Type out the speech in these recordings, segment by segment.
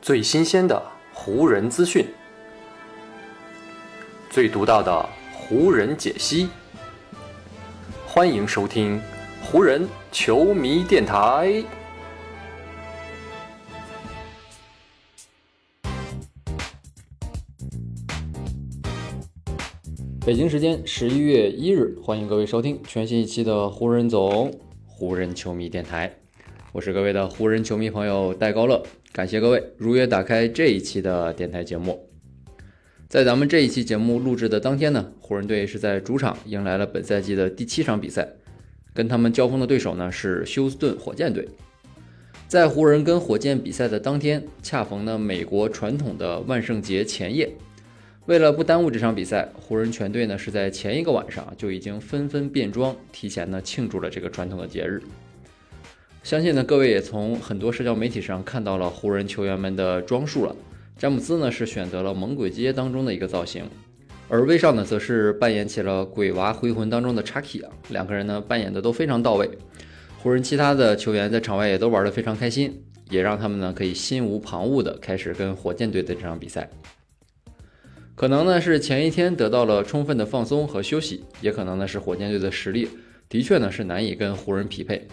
最新鲜的湖人资讯，最独到的湖人解析。欢迎收听湖人球迷电台。北京时间十一月一日，欢迎各位收听全新一期的湖人总湖人球迷电台。我是各位的湖人球迷朋友戴高乐，感谢各位如约打开这一期的电台节目。在咱们这一期节目录制的当天呢，湖人队是在主场迎来了本赛季的第七场比赛，跟他们交锋的对手呢是休斯顿火箭队。在湖人跟火箭比赛的当天，恰逢呢美国传统的万圣节前夜。为了不耽误这场比赛，湖人全队呢是在前一个晚上就已经纷纷变装，提前呢庆祝了这个传统的节日。相信呢各位也从很多社交媒体上看到了湖人球员们的装束了。詹姆斯呢是选择了《猛鬼街》当中的一个造型，而威少呢则是扮演起了《鬼娃回魂》当中的查克啊，两个人呢扮演的都非常到位。湖人其他的球员在场外也都玩得非常开心，也让他们呢可以心无旁骛的开始跟火箭队的这场比赛。可能呢是前一天得到了充分的放松和休息，也可能呢是火箭队的实力的确呢是难以跟湖人匹配。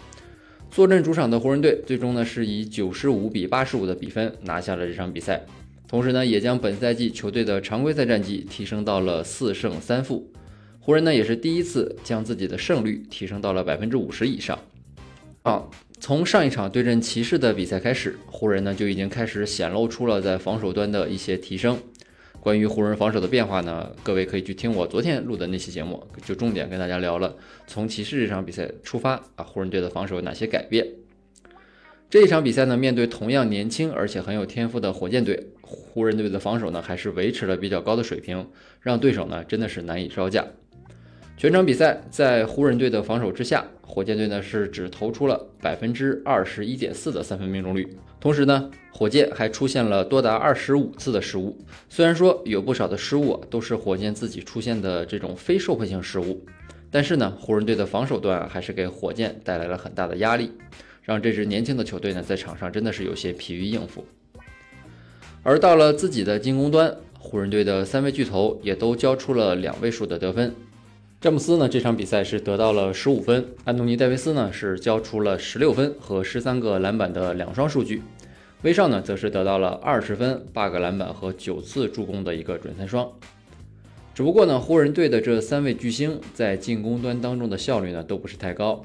坐镇主场的湖人队最终呢是以九十五比八十五的比分拿下了这场比赛，同时呢也将本赛季球队的常规赛战绩提升到了四胜三负。湖人呢也是第一次将自己的胜率提升到了百分之五十以上。啊，从上一场对阵骑士的比赛开始，湖人呢就已经开始显露出了在防守端的一些提升。关于湖人防守的变化呢，各位可以去听我昨天录的那期节目，就重点跟大家聊了从骑士这场比赛出发啊，湖人队的防守有哪些改变。这一场比赛呢，面对同样年轻而且很有天赋的火箭队，湖人队的防守呢还是维持了比较高的水平，让对手呢真的是难以招架。全场比赛在湖人队的防守之下，火箭队呢是只投出了百分之二十一点四的三分命中率。同时呢，火箭还出现了多达二十五次的失误。虽然说有不少的失误都是火箭自己出现的这种非受迫性失误，但是呢，湖人队的防守端还是给火箭带来了很大的压力，让这支年轻的球队呢在场上真的是有些疲于应付。而到了自己的进攻端，湖人队的三位巨头也都交出了两位数的得分。詹姆斯呢这场比赛是得到了十五分，安东尼戴维斯呢是交出了十六分和十三个篮板的两双数据，威少呢则是得到了二十分、八个篮板和九次助攻的一个准三双。只不过呢，湖人队的这三位巨星在进攻端当中的效率呢都不是太高。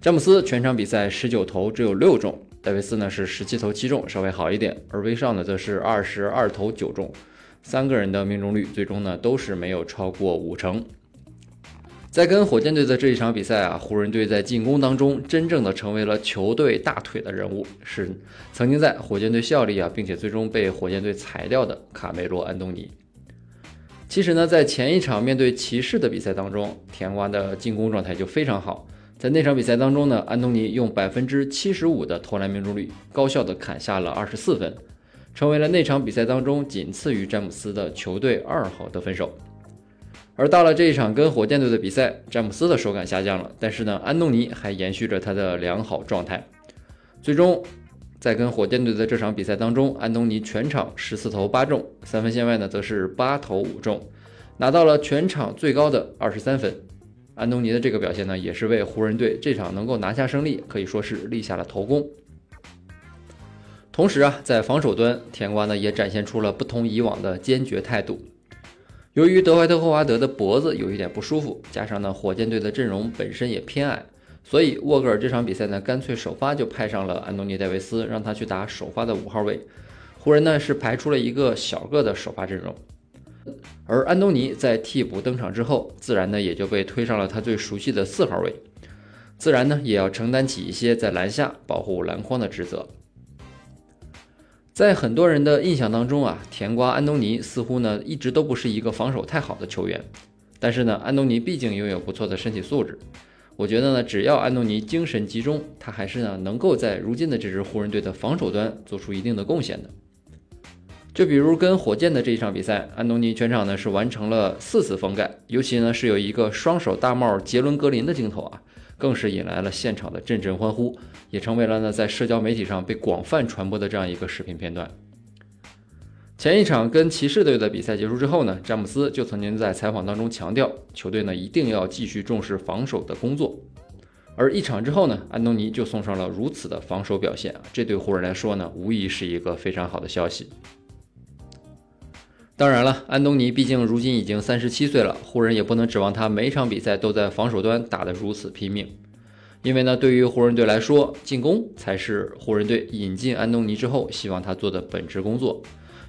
詹姆斯全场比赛十九投只有六中，戴维斯呢是十七投七中，稍微好一点，而威少呢则是二十二投九中，三个人的命中率最终呢都是没有超过五成。在跟火箭队的这一场比赛啊，湖人队在进攻当中真正的成为了球队大腿的人物，是曾经在火箭队效力啊，并且最终被火箭队裁掉的卡梅罗·安东尼。其实呢，在前一场面对骑士的比赛当中，甜瓜的进攻状态就非常好。在那场比赛当中呢，安东尼用百分之七十五的投篮命中率，高效的砍下了二十四分，成为了那场比赛当中仅次于詹姆斯的球队二号得分手。而到了这一场跟火箭队的比赛，詹姆斯的手感下降了，但是呢，安东尼还延续着他的良好状态。最终，在跟火箭队的这场比赛当中，安东尼全场十四投八中，三分线外呢则是八投五中，拿到了全场最高的二十三分。安东尼的这个表现呢，也是为湖人队这场能够拿下胜利可以说是立下了头功。同时啊，在防守端，甜瓜呢也展现出了不同以往的坚决态度。由于德怀特·霍华德的脖子有一点不舒服，加上呢火箭队的阵容本身也偏矮，所以沃格尔这场比赛呢干脆首发就派上了安东尼·戴维斯，让他去打首发的五号位。湖人呢是排出了一个小个的首发阵容，而安东尼在替补登场之后，自然呢也就被推上了他最熟悉的四号位，自然呢也要承担起一些在篮下保护篮筐的职责。在很多人的印象当中啊，甜瓜安东尼似乎呢一直都不是一个防守太好的球员。但是呢，安东尼毕竟拥有不错的身体素质，我觉得呢，只要安东尼精神集中，他还是呢能够在如今的这支湖人队的防守端做出一定的贡献的。就比如跟火箭的这一场比赛，安东尼全场呢是完成了四次封盖，尤其呢是有一个双手大帽杰伦格林的镜头啊。更是引来了现场的阵阵欢呼，也成为了呢在社交媒体上被广泛传播的这样一个视频片段。前一场跟骑士队的比赛结束之后呢，詹姆斯就曾经在采访当中强调，球队呢一定要继续重视防守的工作。而一场之后呢，安东尼就送上了如此的防守表现，这对湖人来说呢，无疑是一个非常好的消息。当然了，安东尼毕竟如今已经三十七岁了，湖人也不能指望他每场比赛都在防守端打得如此拼命，因为呢，对于湖人队来说，进攻才是湖人队引进安东尼之后希望他做的本职工作。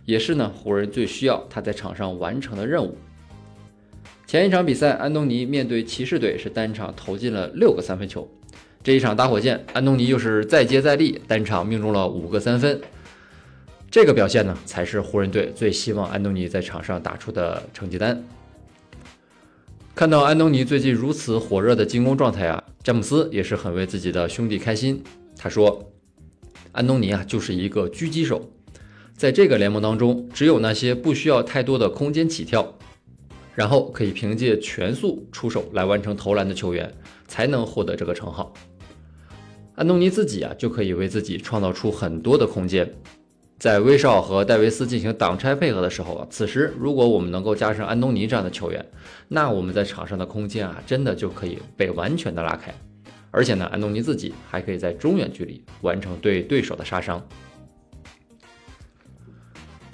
也是呢，湖人最需要他在场上完成的任务。前一场比赛，安东尼面对骑士队是单场投进了六个三分球。这一场打火箭，安东尼又是再接再厉，单场命中了五个三分。这个表现呢，才是湖人队最希望安东尼在场上打出的成绩单。看到安东尼最近如此火热的进攻状态啊，詹姆斯也是很为自己的兄弟开心。他说：“安东尼啊，就是一个狙击手。”在这个联盟当中，只有那些不需要太多的空间起跳，然后可以凭借全速出手来完成投篮的球员，才能获得这个称号。安东尼自己啊，就可以为自己创造出很多的空间。在威少和戴维斯进行挡拆配合的时候啊，此时如果我们能够加上安东尼这样的球员，那我们在场上的空间啊，真的就可以被完全的拉开。而且呢，安东尼自己还可以在中远距离完成对对手的杀伤。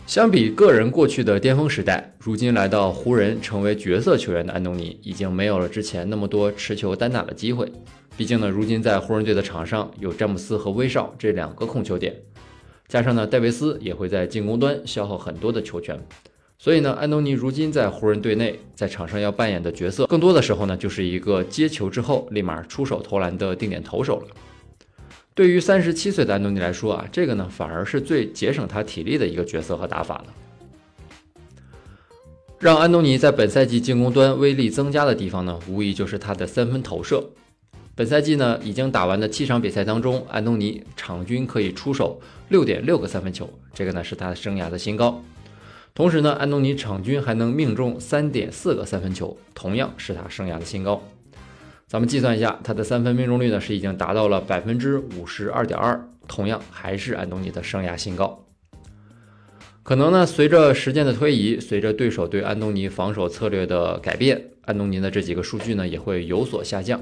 相比个人过去的巅峰时代，如今来到湖人成为角色球员的安东尼，已经没有了之前那么多持球单打的机会。毕竟呢，如今在湖人队的场上有詹姆斯和威少这两个控球点，加上呢戴维斯也会在进攻端消耗很多的球权，所以呢，安东尼如今在湖人队内在场上要扮演的角色，更多的时候呢，就是一个接球之后立马出手投篮的定点投手了。对于三十七岁的安东尼来说啊，这个呢反而是最节省他体力的一个角色和打法了。让安东尼在本赛季进攻端威力增加的地方呢，无疑就是他的三分投射。本赛季呢已经打完的七场比赛当中，安东尼场均可以出手六点六个三分球，这个呢是他生涯的新高。同时呢，安东尼场均还能命中三点四个三分球，同样是他生涯的新高。咱们计算一下，他的三分命中率呢是已经达到了百分之五十二点二，同样还是安东尼的生涯新高。可能呢，随着时间的推移，随着对手对安东尼防守策略的改变，安东尼的这几个数据呢也会有所下降。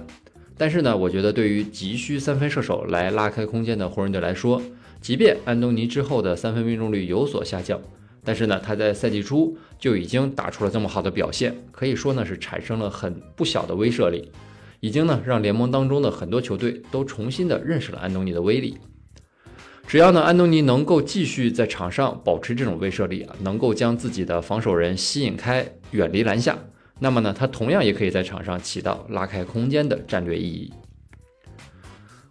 但是呢，我觉得对于急需三分射手来拉开空间的湖人队来说，即便安东尼之后的三分命中率有所下降，但是呢，他在赛季初就已经打出了这么好的表现，可以说呢是产生了很不小的威慑力。已经呢让联盟当中的很多球队都重新的认识了安东尼的威力。只要呢安东尼能够继续在场上保持这种威慑力啊，能够将自己的防守人吸引开，远离篮下，那么呢他同样也可以在场上起到拉开空间的战略意义。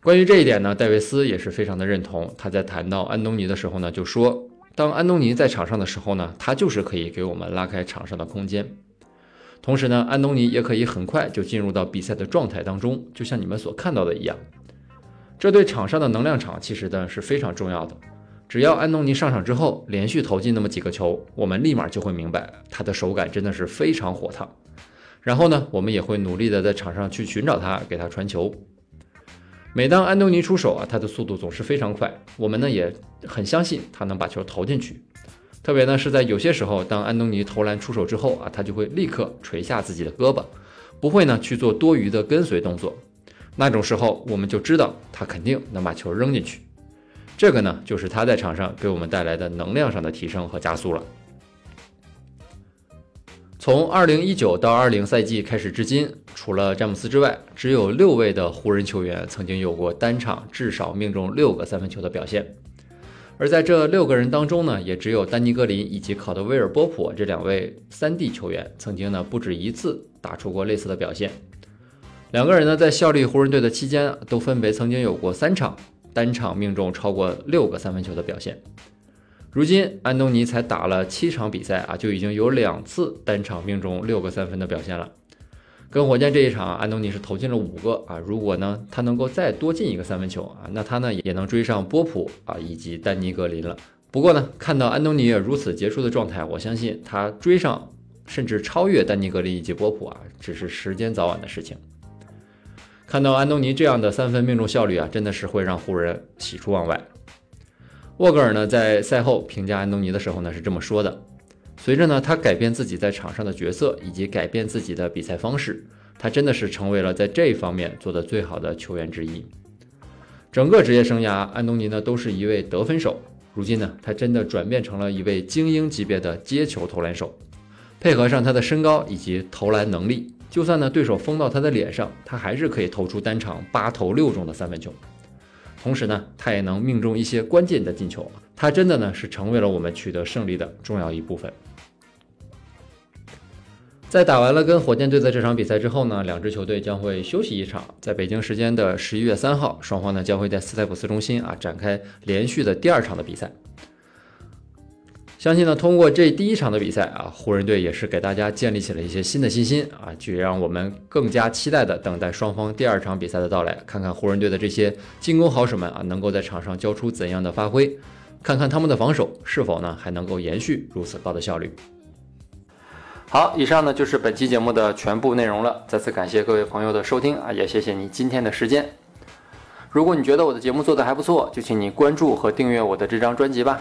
关于这一点呢，戴维斯也是非常的认同。他在谈到安东尼的时候呢，就说当安东尼在场上的时候呢，他就是可以给我们拉开场上的空间。同时呢，安东尼也可以很快就进入到比赛的状态当中，就像你们所看到的一样。这对场上的能量场其实呢是非常重要的。只要安东尼上场之后连续投进那么几个球，我们立马就会明白他的手感真的是非常火烫。然后呢，我们也会努力的在场上去寻找他，给他传球。每当安东尼出手啊，他的速度总是非常快，我们呢也很相信他能把球投进去。特别呢是在有些时候，当安东尼投篮出手之后啊，他就会立刻垂下自己的胳膊，不会呢去做多余的跟随动作。那种时候，我们就知道他肯定能把球扔进去。这个呢，就是他在场上给我们带来的能量上的提升和加速了。从二零一九到二零赛季开始至今，除了詹姆斯之外，只有六位的湖人球员曾经有过单场至少命中六个三分球的表现。而在这六个人当中呢，也只有丹尼格林以及考德威尔波普这两位三 D 球员曾经呢不止一次打出过类似的表现。两个人呢在效力湖人队的期间，都分别曾经有过三场单场命中超过六个三分球的表现。如今安东尼才打了七场比赛啊，就已经有两次单场命中六个三分的表现了。跟火箭这一场，安东尼是投进了五个啊！如果呢他能够再多进一个三分球啊，那他呢也能追上波普啊以及丹尼格林了。不过呢，看到安东尼如此杰出的状态，我相信他追上甚至超越丹尼格林以及波普啊，只是时间早晚的事情。看到安东尼这样的三分命中效率啊，真的是会让湖人喜出望外。沃格尔呢在赛后评价安东尼的时候呢是这么说的：随着呢他改变自己在场上的角色以及改变自己的比赛方式，他真的是成为了在这方面做的最好的球员之一。整个职业生涯，安东尼呢都是一位得分手，如今呢他真的转变成了一位精英级别的接球投篮手，配合上他的身高以及投篮能力。就算呢对手封到他的脸上，他还是可以投出单场八投六中的三分球。同时呢，他也能命中一些关键的进球。他真的呢是成为了我们取得胜利的重要一部分。在打完了跟火箭队的这场比赛之后呢，两支球队将会休息一场。在北京时间的十一月三号，双方呢将会在斯台普斯中心啊展开连续的第二场的比赛。相信呢，通过这第一场的比赛啊，湖人队也是给大家建立起了一些新的信心啊，就让我们更加期待的等待双方第二场比赛的到来，看看湖人队的这些进攻好手们啊，能够在场上交出怎样的发挥，看看他们的防守是否呢还能够延续如此高的效率。好，以上呢就是本期节目的全部内容了，再次感谢各位朋友的收听啊，也谢谢你今天的时间。如果你觉得我的节目做得还不错，就请你关注和订阅我的这张专辑吧。